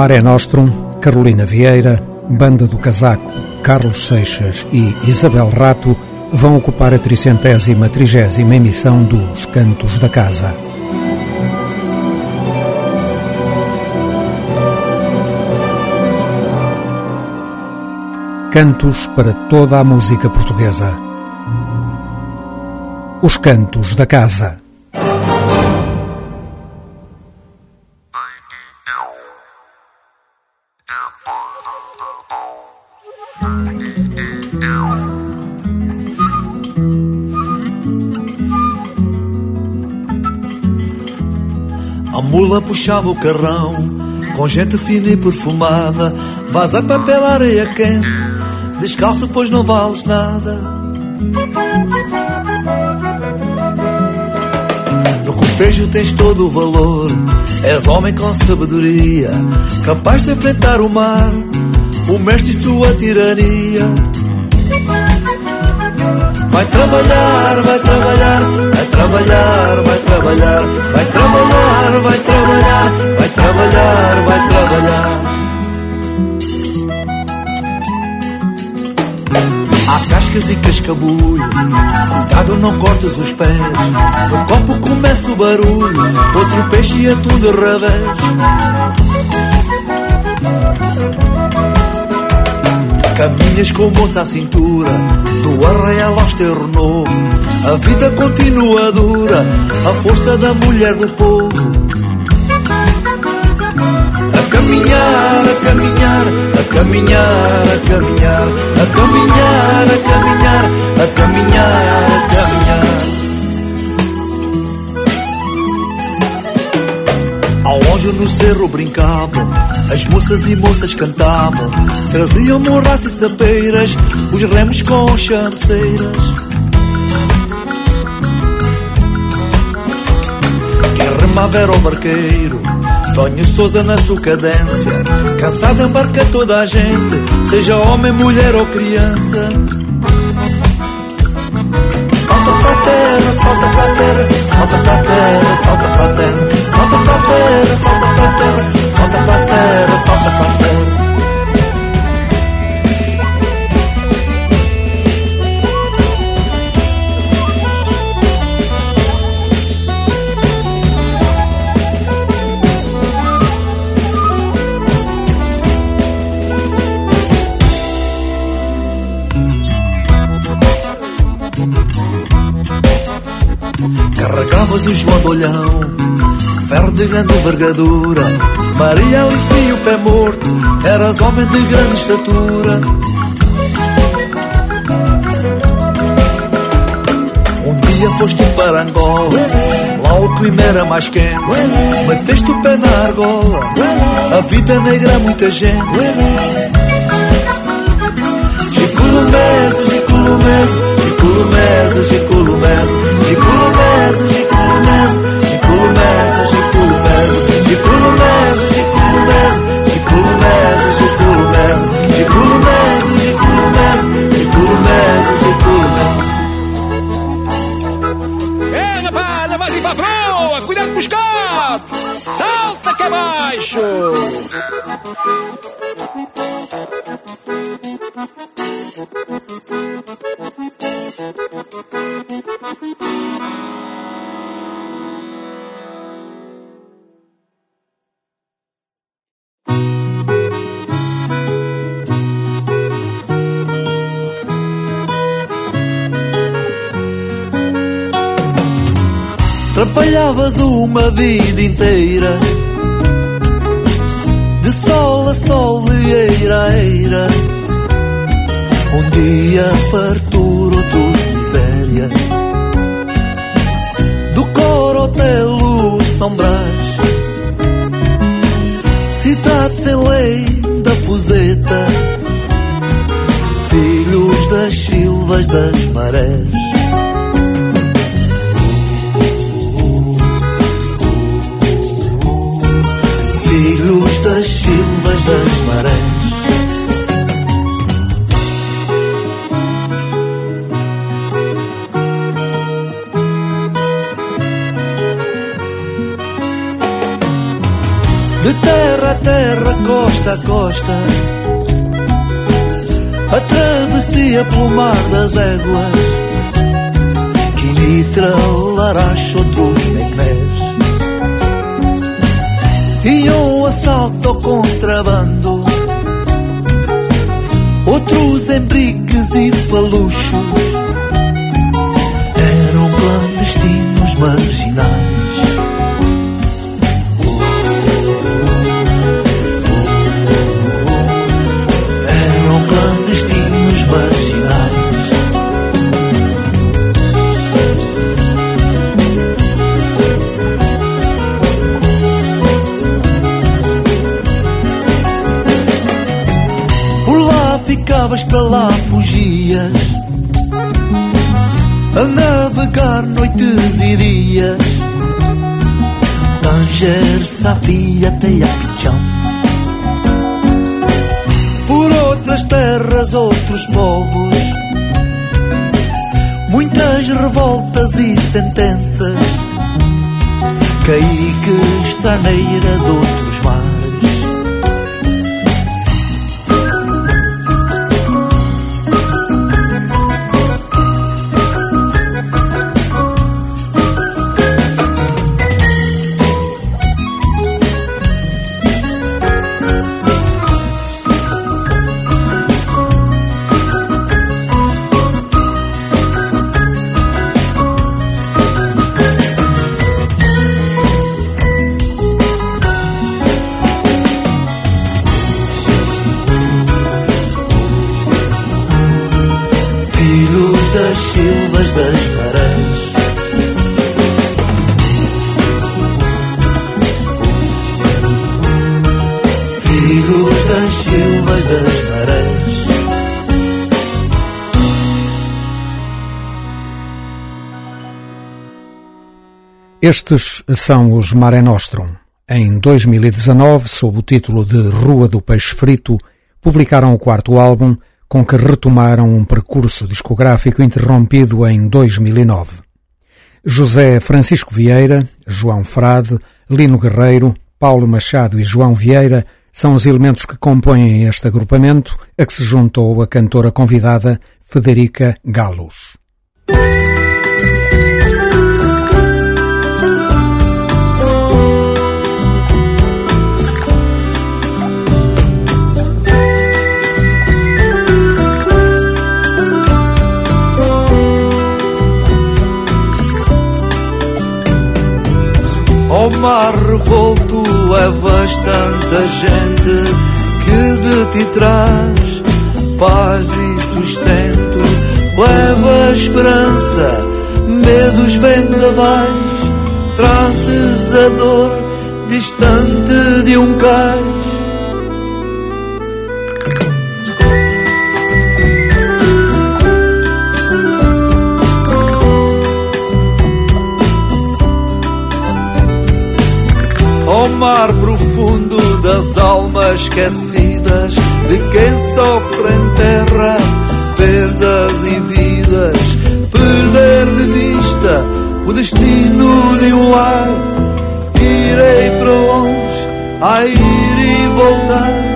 Maré Nostrum, Carolina Vieira, Banda do Casaco, Carlos Seixas e Isabel Rato vão ocupar a tricentésima trigésima emissão dos Cantos da Casa. Cantos para toda a música portuguesa. Os Cantos da Casa. Puxava o carrão, com gente fina e perfumada. Vas a papel areia quente, descalço pois não vales nada. No cortejo tens todo o valor, és homem com sabedoria, capaz de enfrentar o mar, o mestre e sua tirania. Vai trabalhar, vai trabalhar, vai trabalhar, vai trabalhar, vai trabalhar, vai trabalhar, vai trabalhar, vai trabalhar. Há cascas e cascabulho, cuidado não cortes os pés. No copo começa o barulho, outro peixe e atum de revés. Caminhas com moça à cintura, do arraial ao esterro novo. A vida continua dura, a força da mulher do povo. A caminhar, a caminhar, a caminhar, a caminhar, a caminhar, a caminhar, a caminhar, a caminhar. Ao longe no cerro brincavam, as moças e moças cantavam, traziam morras e sapeiras, os remos com chanceiras. Quem remava era o barqueiro, Tonho Souza na sua cadência, cansado embarca toda a gente, seja homem, mulher ou criança. Salta pra terra, salta pra terra, salta pra terra, salta pra terra, salta pra terra, salta pra terra, salta pra terra, salta pra terra. Carregavas o João do Olhão, ferro de grande envergadura. Maria Alice o pé morto, eras homem de grande estatura. Um dia foste para Angola, lá o clima era mais quente. Meteste o pé na argola, a vida negra muita gente. Giculumese, giculumese, giculumese, giculumese, giculumese, giculumese, giculumese, giculumese, giculumese, giculumese, giculumese, giculumese, giculumese, giculumese, giculumese, giculumese. É, rapada, ir pra proa! Cuidado com os gatos! Salta que é baixo! Trabalhavas uma vida inteira. De sol a sol, de eira a eira. Um dia fartura, outros miséria. Do coro até luz São Brás. Cidade sem lei da puseta Filhos das silvas das marés das marés. De terra a terra, costa a costa, a travessia pelo mar das éguas, o Laracho, Truz, assalto ao contrabando, outros em brigues e faluchos. Eram clandestinos marginais. Ficavas para lá, fugias a navegar noites e dias. Tanger, Safia, até Pichão. Por outras terras, outros povos. Muitas revoltas e sentenças. Caíques, traneiras, outros Estes são os Mare Nostrum. Em 2019, sob o título de Rua do Peixe Frito, publicaram o quarto álbum, com que retomaram um percurso discográfico interrompido em 2009. José Francisco Vieira, João Frade, Lino Guerreiro, Paulo Machado e João Vieira são os elementos que compõem este agrupamento, a que se juntou a cantora convidada Federica Galos. Ao mar revolto levas tanta gente que de ti traz paz e sustento. Leva esperança, medos vendavais, trazes a dor distante de um cais mar profundo das almas esquecidas de quem sofre em terra perdas e vidas, perder de vista o destino de um lar. Irei para longe, a ir e voltar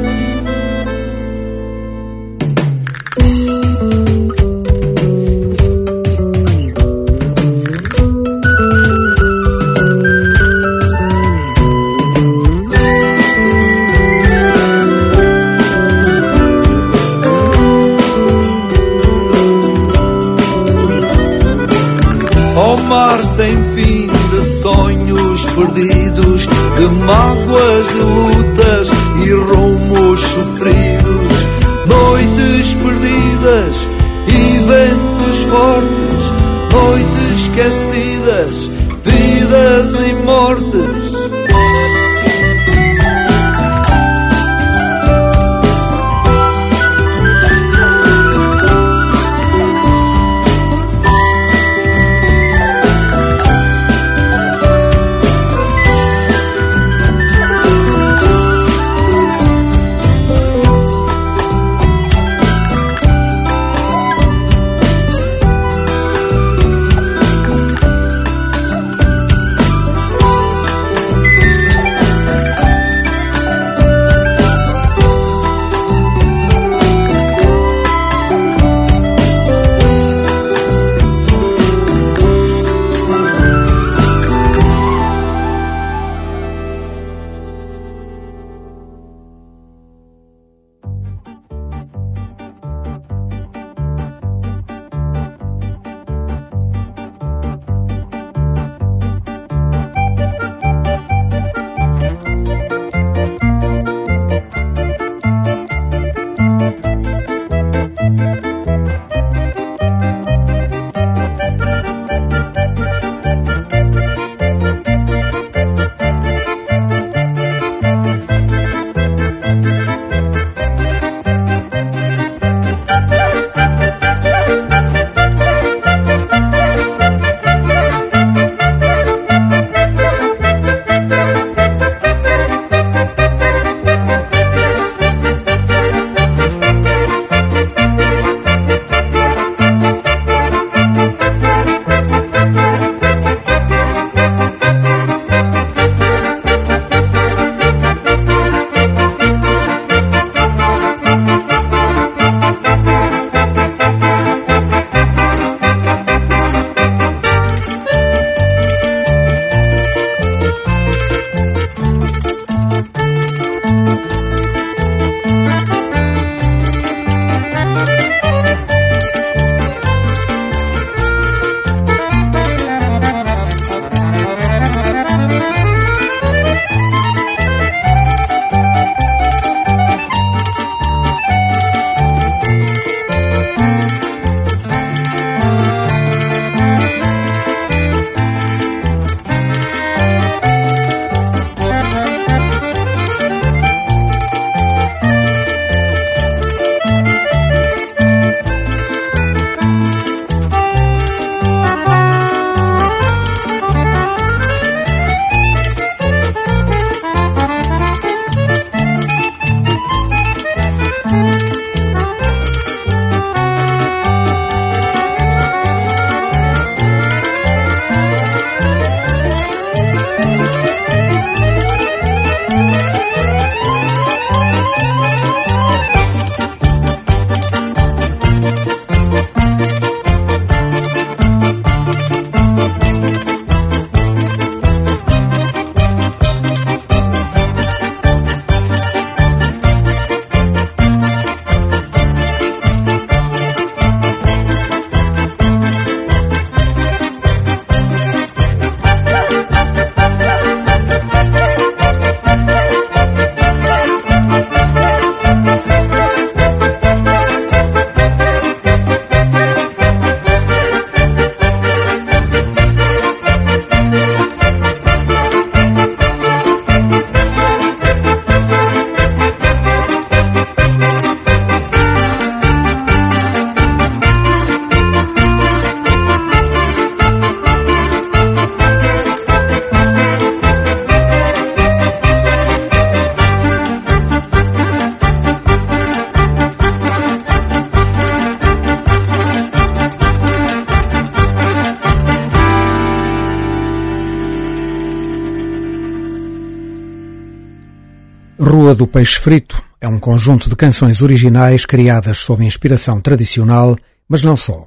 Peixe Frito é um conjunto de canções originais criadas sob inspiração tradicional, mas não só.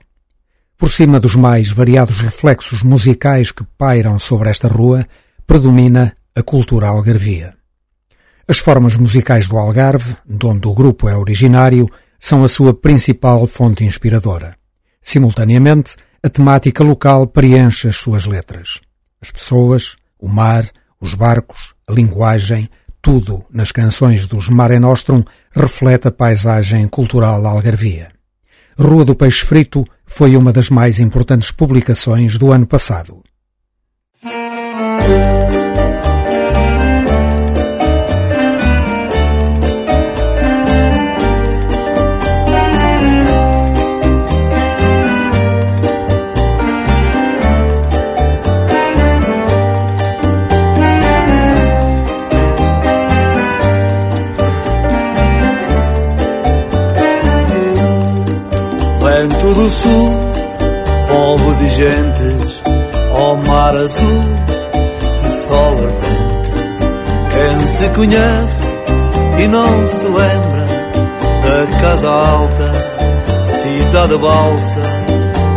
Por cima dos mais variados reflexos musicais que pairam sobre esta rua, predomina a cultura algarvia. As formas musicais do Algarve, de onde o grupo é originário, são a sua principal fonte inspiradora. Simultaneamente, a temática local preenche as suas letras. As pessoas, o mar, os barcos, a linguagem, tudo nas canções dos Mare Nostrum reflete a paisagem cultural algarvia. Rua do Peixe Frito foi uma das mais importantes publicações do ano passado. Quem se conhece e não se lembra da casa alta, cidade balsa,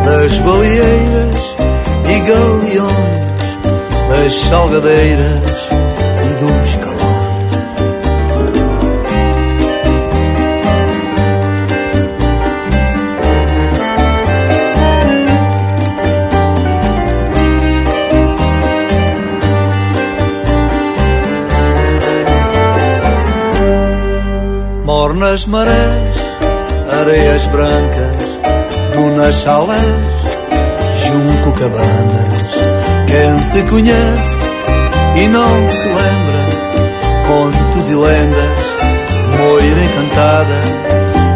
das baleeiras e galeões, das salgadeiras nas marés, areias brancas, dunas chalés, junco cabanas. Quem se conhece e não se lembra, contos e lendas, moira encantada,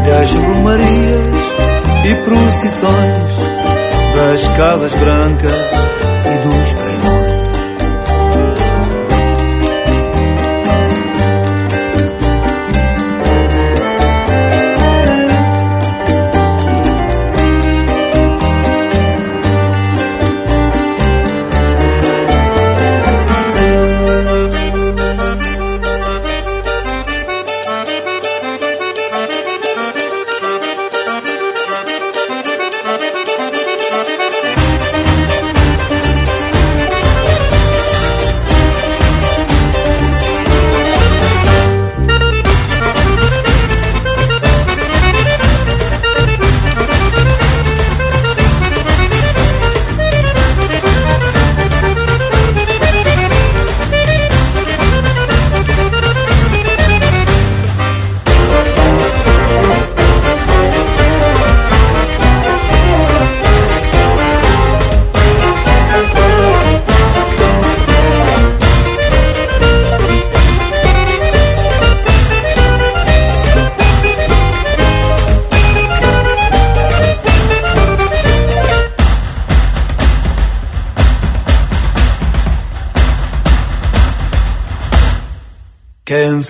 das romarias e procissões, das casas brancas e dos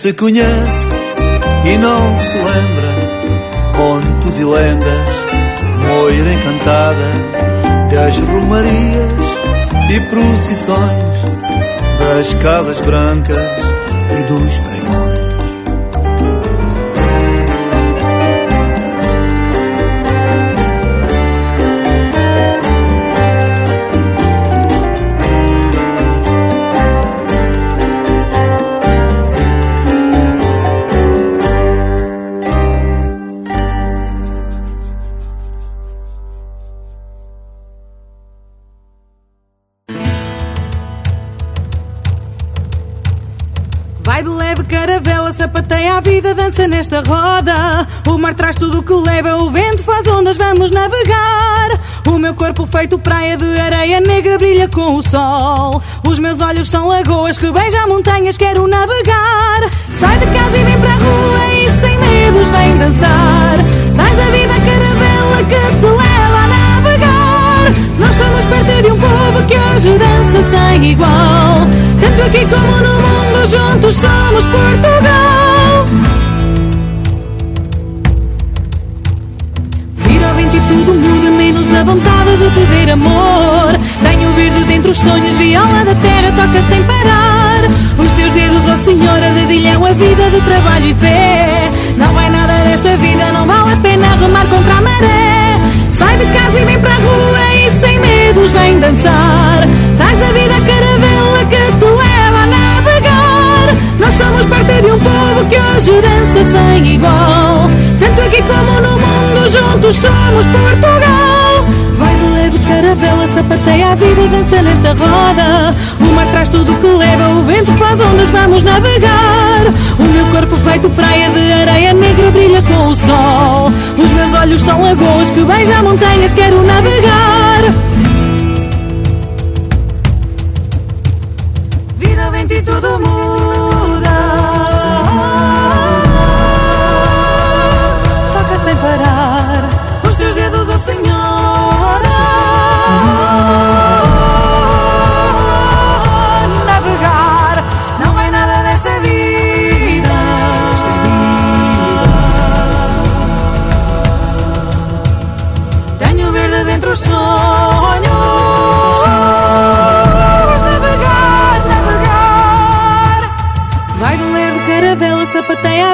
se conhece e não se lembra contos e lendas, moira encantada das romarias e procissões das casas brancas e dos pregões. Dança nesta roda. O mar traz tudo o que leva, o vento faz ondas, vamos navegar. O meu corpo feito praia de areia negra brilha com o sol. Os meus olhos são lagoas que beijam montanhas, quero navegar. Sai de casa e vem para a rua e sem medos vem dançar. Traz da vida a caravela que te leva a navegar. Nós somos perto de um povo que hoje dança sem igual. Tanto aqui como no mundo, juntos somos Portugal. Menos a vontade de te ver amor. Tenho verde dentro os sonhos, viola da terra toca sem parar. Os teus dedos, ó Senhora, dedilham a vida trabalho e fé. Não vai nada desta vida, não vale a pena remar contra a maré. Sai de casa e vem para a rua e sem medos vem dançar. Traz da vida a caravela que te leva a navegar. Nós somos parte de um povo que hoje dança sem igual. Tanto aqui como no mundo, juntos somos Portugal. Caravela, sapateia a vida, dança nesta roda. O mar traz tudo que leva, o vento faz ondas, vamos navegar. O meu corpo feito praia de areia negra brilha com o sol. Os meus olhos são lagoas que beijam montanhas, quero navegar.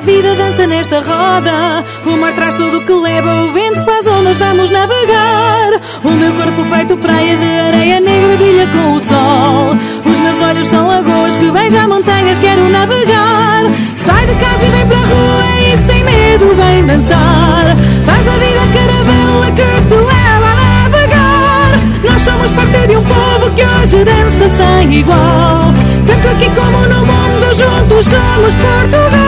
A vida, dança nesta roda. O mar traz tudo o que leva, o vento faz ondas, vamos navegar. O meu corpo feito praia de areia negra brilha com o sol. Os meus olhos são lagoas que beijam montanhas, quero navegar. Sai de casa e vem para a rua e sem medo vem dançar. Faz da vida caravela que te leva a navegar. Nós somos parte de um povo que hoje dança sem igual. Tanto aqui como no mundo, juntos somos Portugal.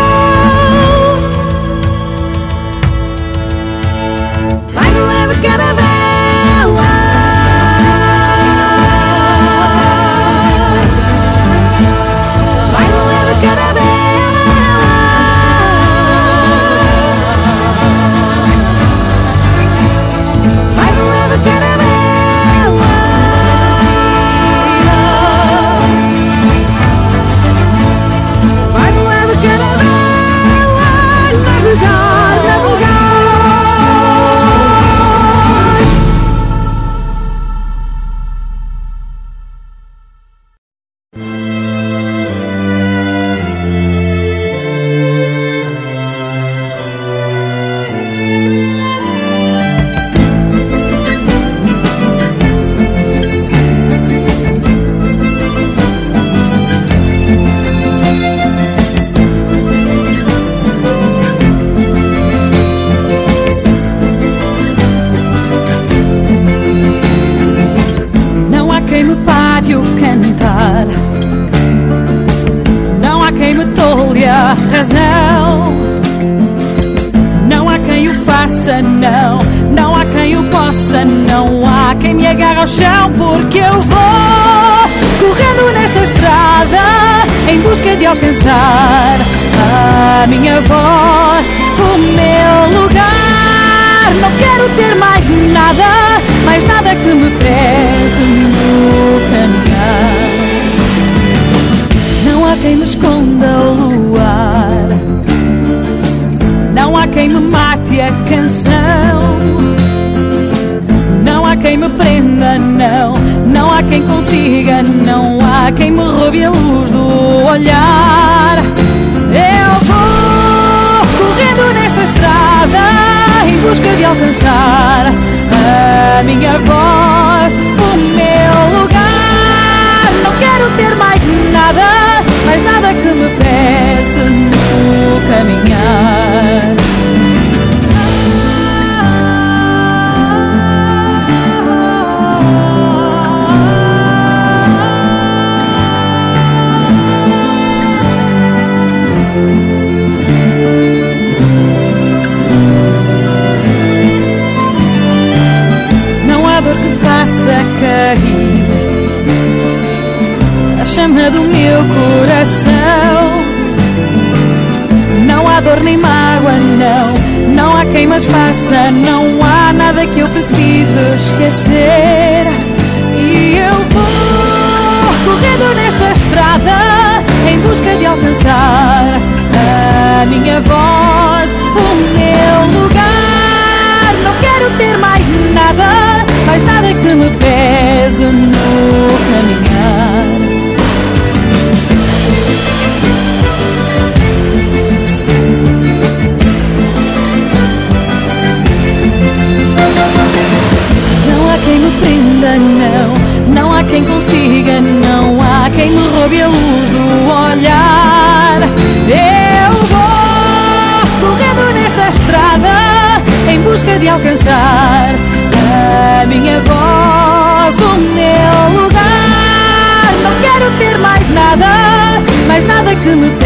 Mais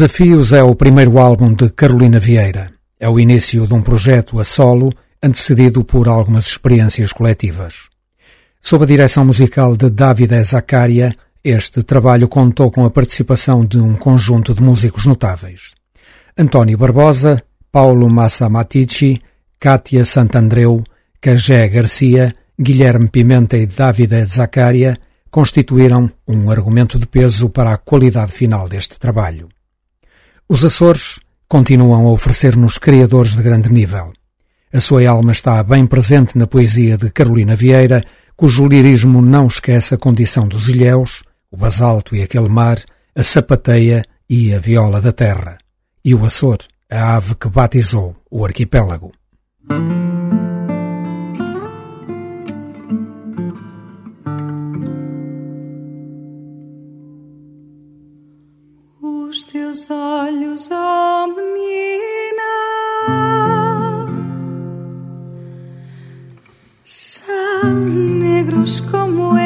Desafios é o primeiro álbum de Carolina Vieira. É o início de um projeto a solo, antecedido por algumas experiências coletivas. Sob a direção musical de Davide Zaccaria, este trabalho contou com a participação de um conjunto de músicos notáveis. António Barbosa, Paulo Massa Matici, Kátia Santandreu, Cajé Garcia, Guilherme Pimenta e Davide Zaccaria constituíram um argumento de peso para a qualidade final deste trabalho. Os Açores continuam a oferecer-nos criadores de grande nível. A sua alma está bem presente na poesia de Carolina Vieira, cujo lirismo não esquece a condição dos ilhéus, o basalto e aquele mar, a sapateia e a viola da terra, e o Açor, a ave que batizou o arquipélago.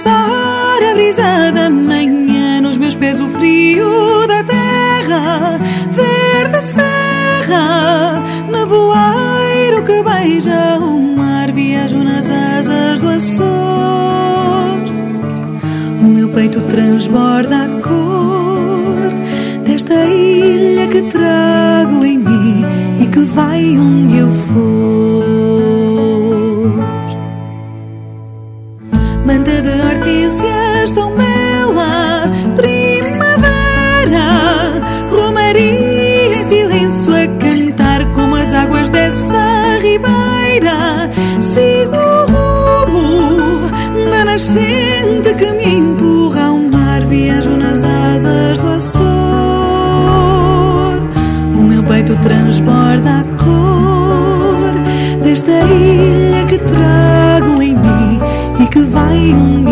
roçar a brisa da manhã nos meus pés o frio da terra, verde serra, nevoeiro que beija o mar, viajo nas asas do Açor. O meu peito transborda a cor desta ilha que trago em mim e que vai onde eu for. que me empurra ao mar. Viajo nas asas do Açor. O meu peito transborda a cor desta ilha que trago em mim e que vai um dia.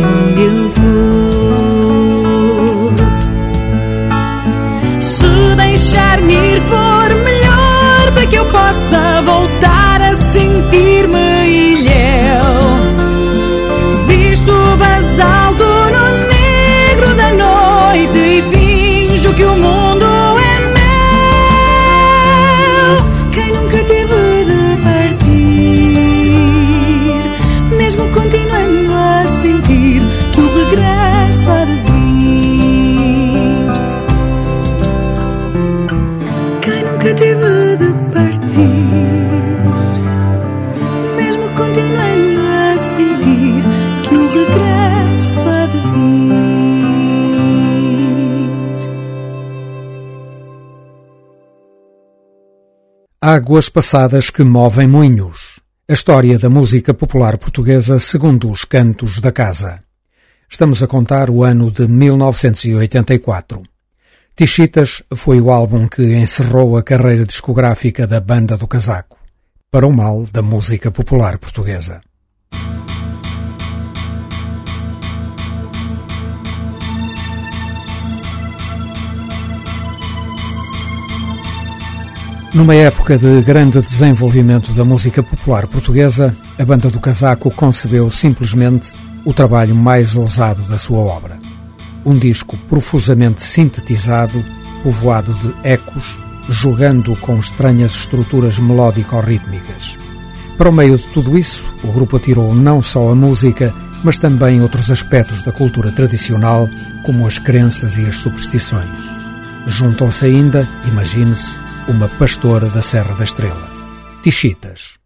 night águas passadas que movem moinhos. A história da música popular portuguesa segundo os cantos da casa. Estamos a contar o ano de 1984. Tixitas foi o álbum que encerrou a carreira discográfica da banda do casaco, para o mal da música popular portuguesa. Numa época de grande desenvolvimento da música popular portuguesa, a Banda do Casaco concebeu simplesmente o trabalho mais ousado da sua obra. Um disco profusamente sintetizado, povoado de ecos, jogando com estranhas estruturas melódico-rítmicas. Para o meio de tudo isso, o grupo atirou não só a música, mas também outros aspectos da cultura tradicional, como as crenças e as superstições. Juntam-se ainda, imagine-se, uma pastora da Serra da Estrela. Tichitas.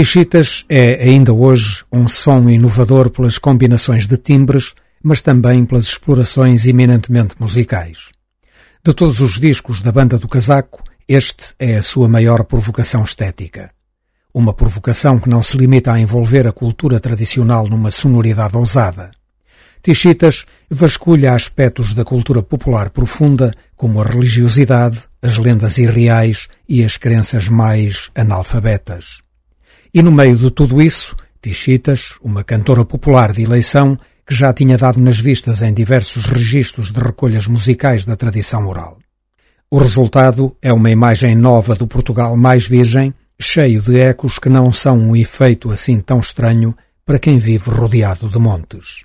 Tichitas é ainda hoje um som inovador pelas combinações de timbres, mas também pelas explorações eminentemente musicais. De todos os discos da banda do casaco, este é a sua maior provocação estética. Uma provocação que não se limita a envolver a cultura tradicional numa sonoridade ousada. Tichitas vasculha aspectos da cultura popular profunda, como a religiosidade, as lendas irreais e as crenças mais analfabetas. E no meio de tudo isso, Tichitas, uma cantora popular de eleição que já tinha dado nas vistas em diversos registros de recolhas musicais da tradição oral. O resultado é uma imagem nova do Portugal mais virgem, cheio de ecos que não são um efeito assim tão estranho para quem vive rodeado de montes.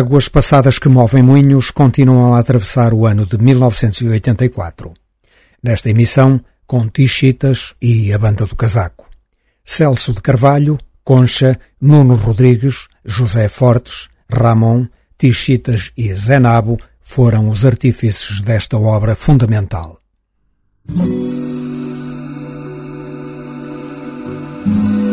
Águas passadas que movem moinhos continuam a atravessar o ano de 1984. Nesta emissão, com Tichitas e a Banda do Casaco. Celso de Carvalho, Concha, Nuno Rodrigues, José Fortes, Ramon, Tichitas e Zenabo foram os artífices desta obra fundamental. Venha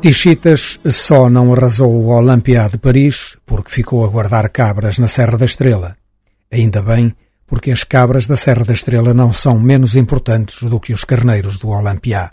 Tichitas só não arrasou o Olympia de Paris porque ficou a guardar cabras na Serra da Estrela. Ainda bem, porque as cabras da Serra da Estrela não são menos importantes do que os carneiros do Olympia.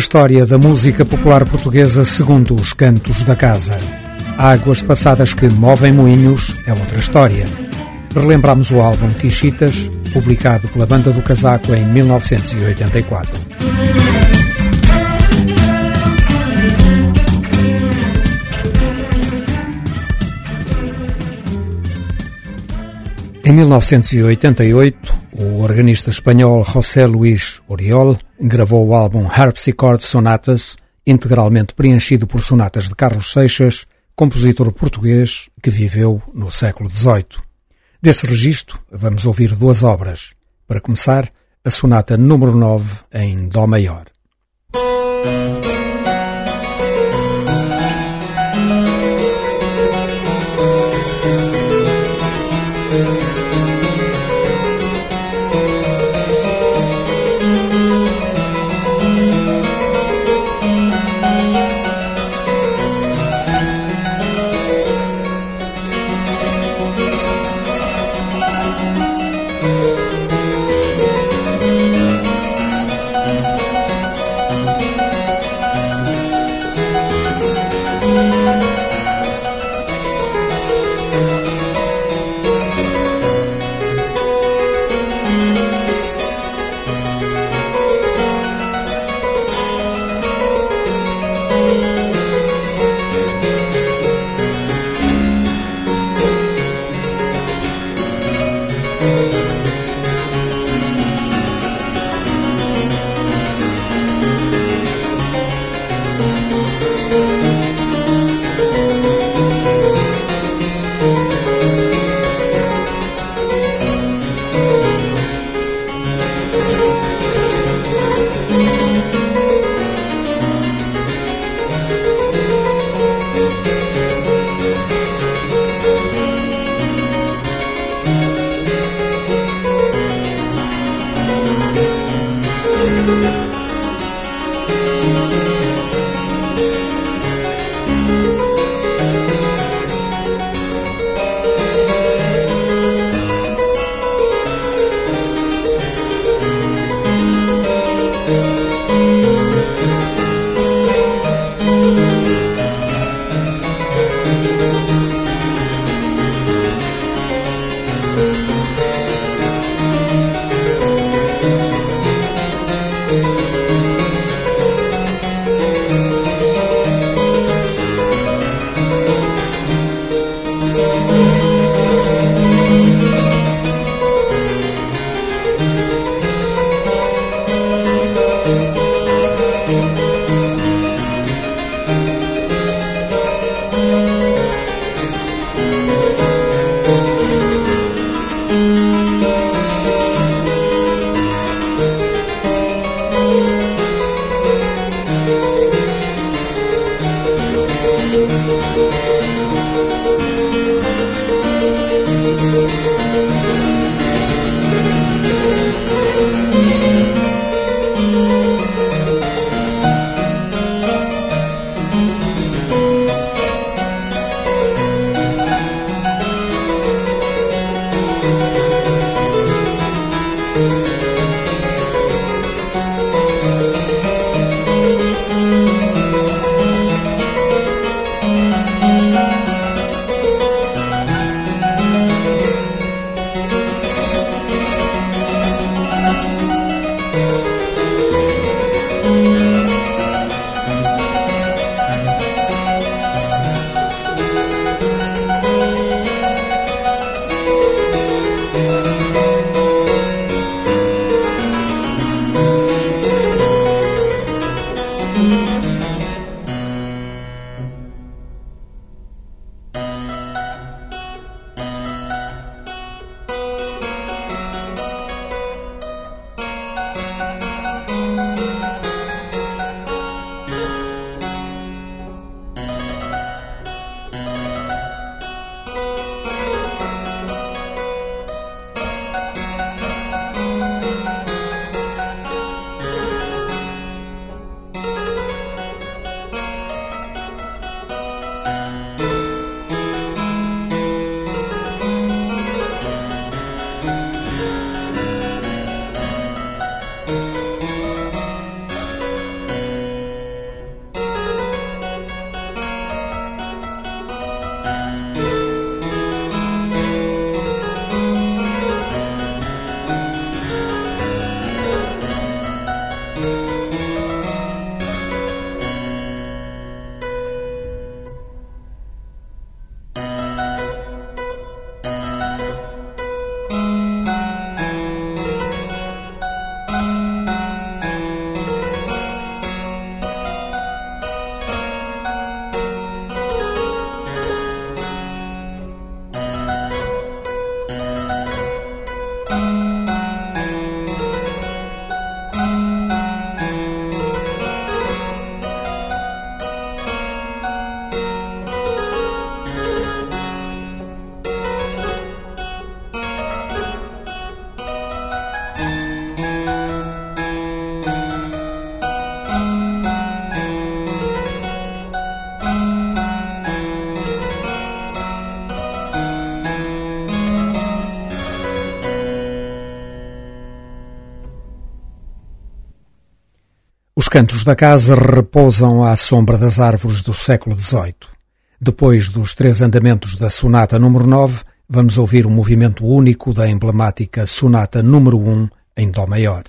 História da música popular portuguesa segundo os cantos da casa. Águas passadas que movem moinhos é outra história. Relembramos o álbum Tichitas, publicado pela Banda do Casaco em 1984. Em 1988, o organista espanhol José Luís Oriol gravou o álbum Harpsichord Sonatas, integralmente preenchido por sonatas de Carlos Seixas, compositor português que viveu no século XVIII. Desse registro, vamos ouvir duas obras. Para começar, a sonata número 9 em Dó maior. Cantos da casa repousam à sombra das árvores do século XVIII. Depois dos três andamentos da Sonata número 9, vamos ouvir o movimento único da emblemática Sonata número 1 em Dó maior.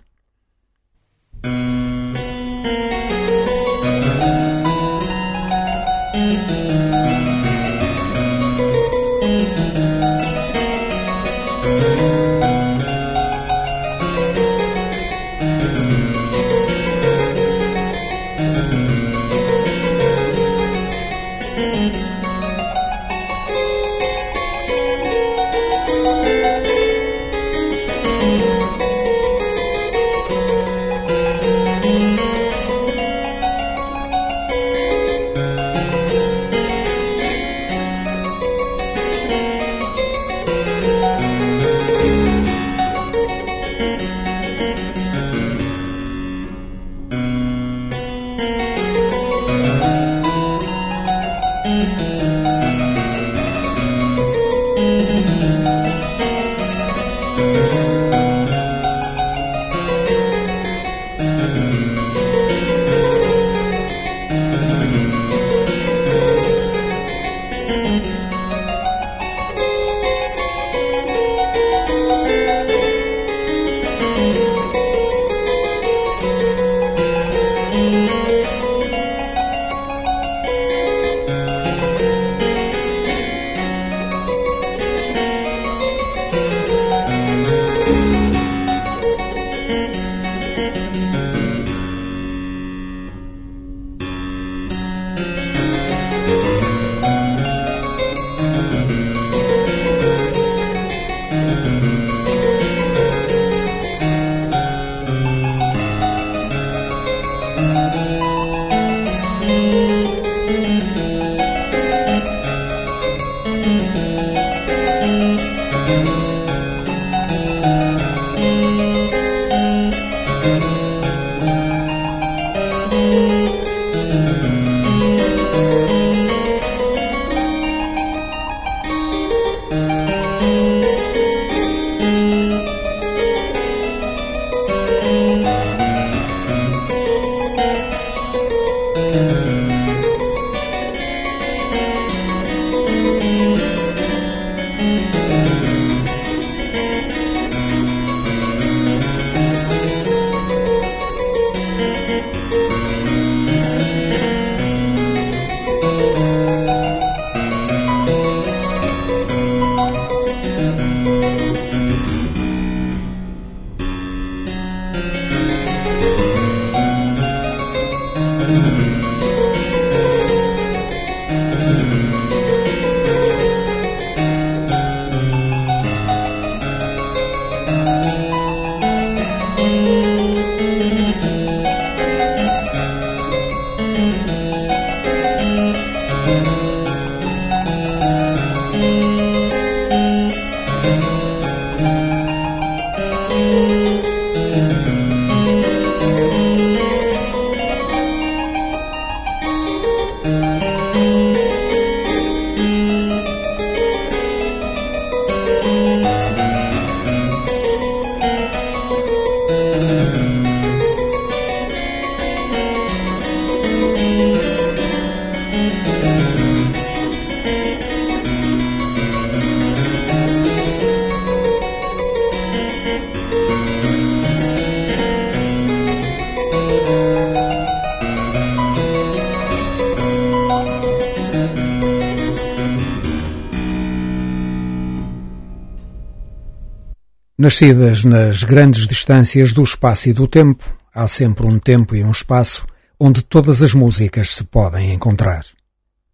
Nascidas nas grandes distâncias do espaço e do tempo, há sempre um tempo e um espaço onde todas as músicas se podem encontrar.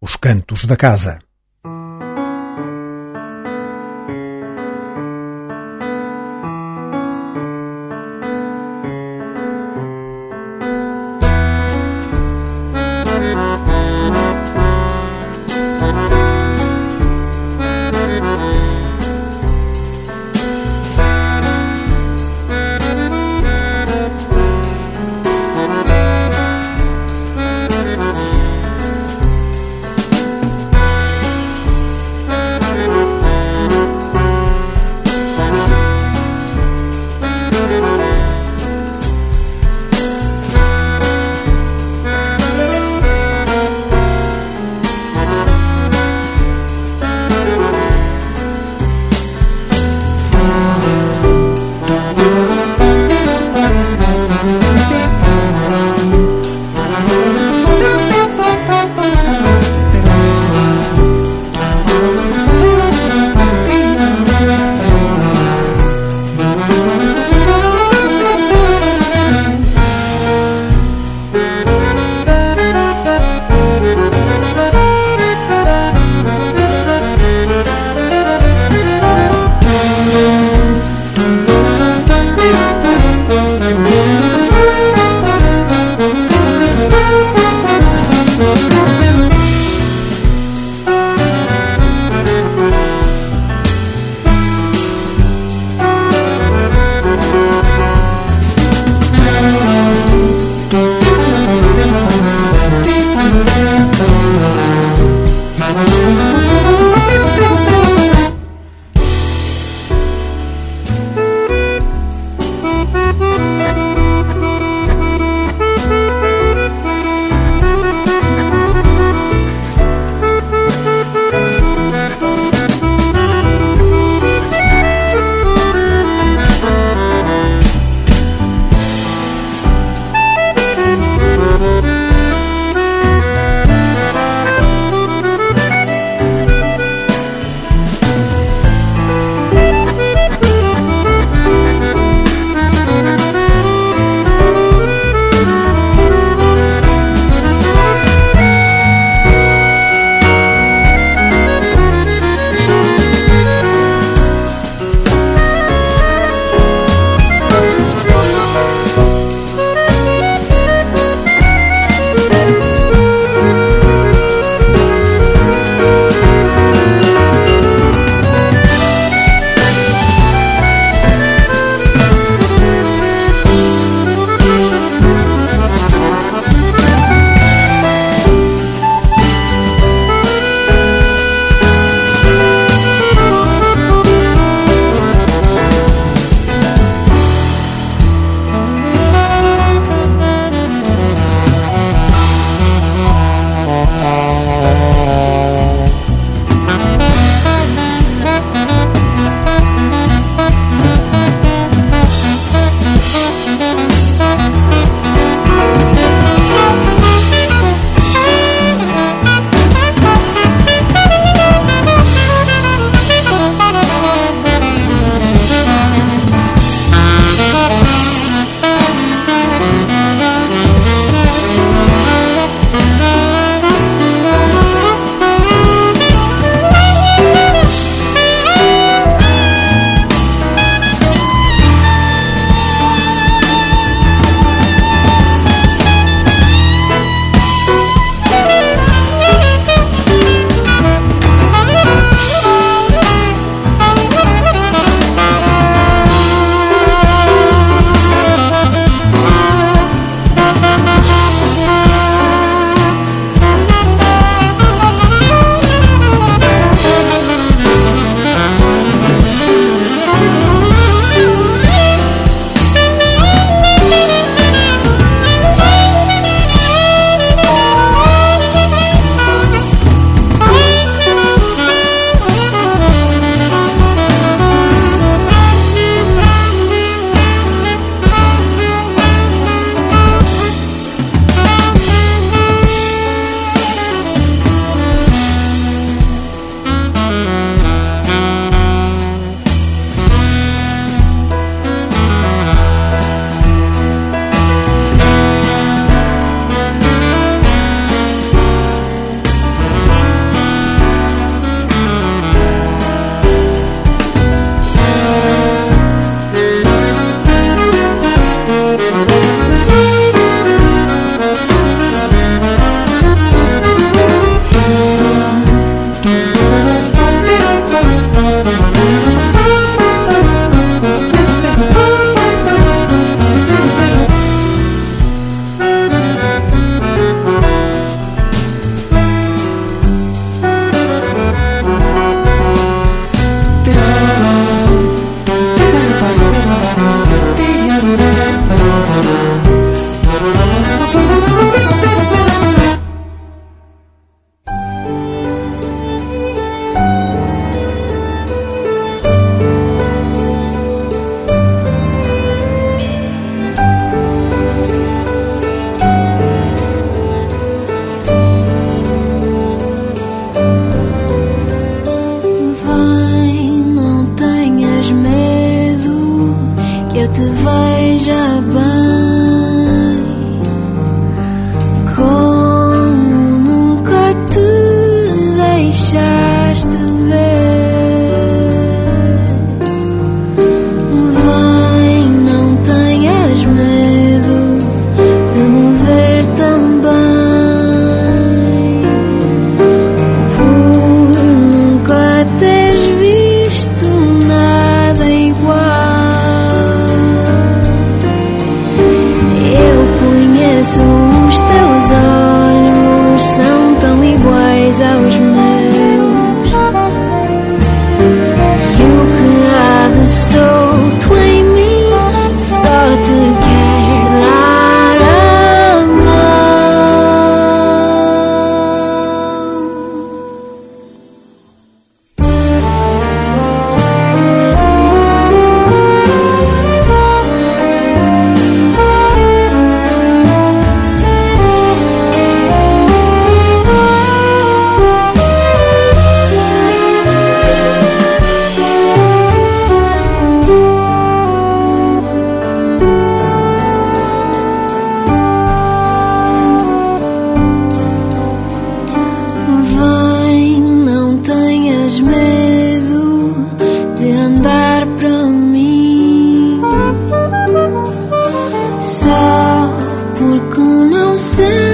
Os cantos da casa. sei.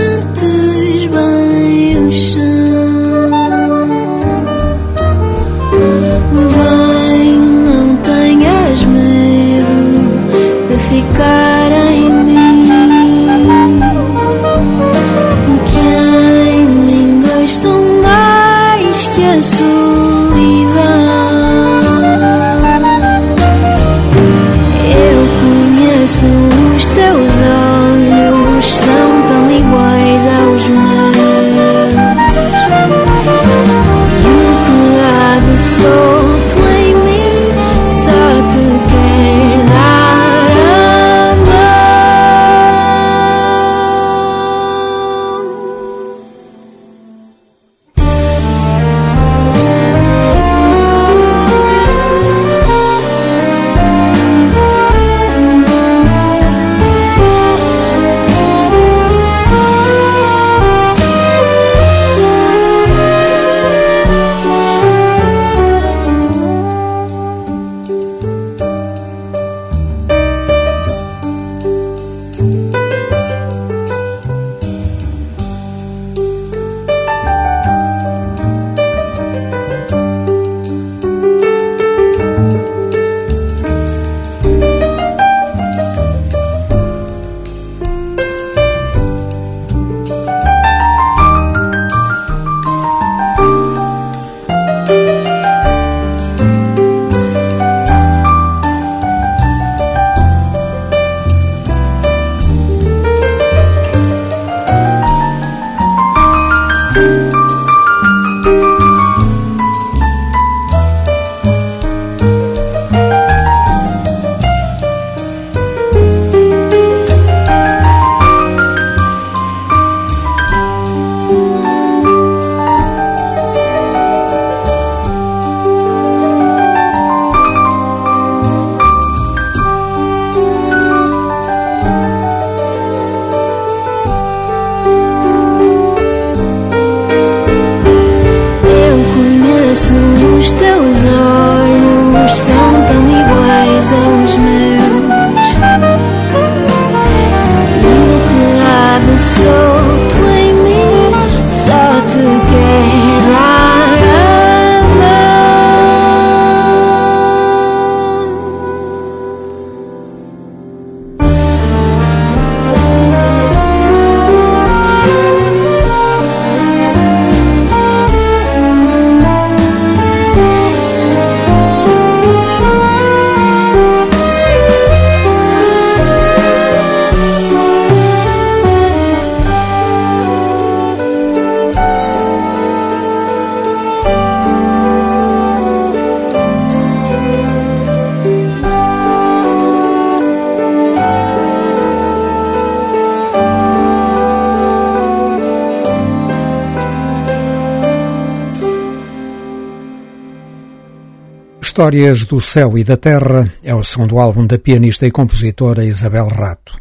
Histórias do Céu e da Terra é o segundo álbum da pianista e compositora Isabel Rato.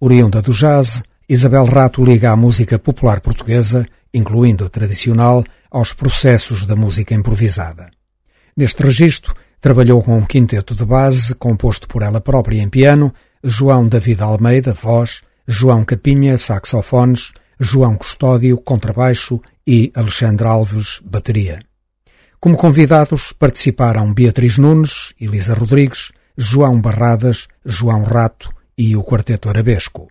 Oriunda do jazz, Isabel Rato liga a música popular portuguesa, incluindo a tradicional, aos processos da música improvisada. Neste registro, trabalhou com um quinteto de base composto por ela própria em piano, João David Almeida, voz, João Capinha, saxofones, João Custódio, contrabaixo e Alexandre Alves, bateria. Como convidados participaram Beatriz Nunes, Elisa Rodrigues, João Barradas, João Rato e o Quarteto Arabesco.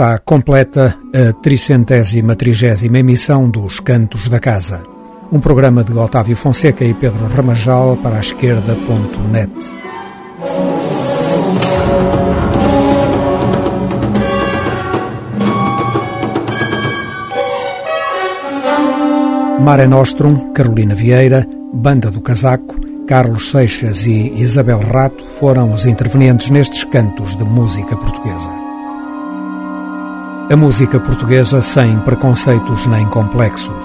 Está completa a tricentésima trigésima emissão dos Cantos da Casa, um programa de Otávio Fonseca e Pedro Ramajal para a esquerda.net. Mare Nostrum, Carolina Vieira, Banda do Casaco, Carlos Seixas e Isabel Rato foram os intervenientes nestes cantos de música portuguesa. A música portuguesa sem preconceitos nem complexos.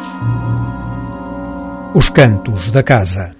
Os cantos da casa.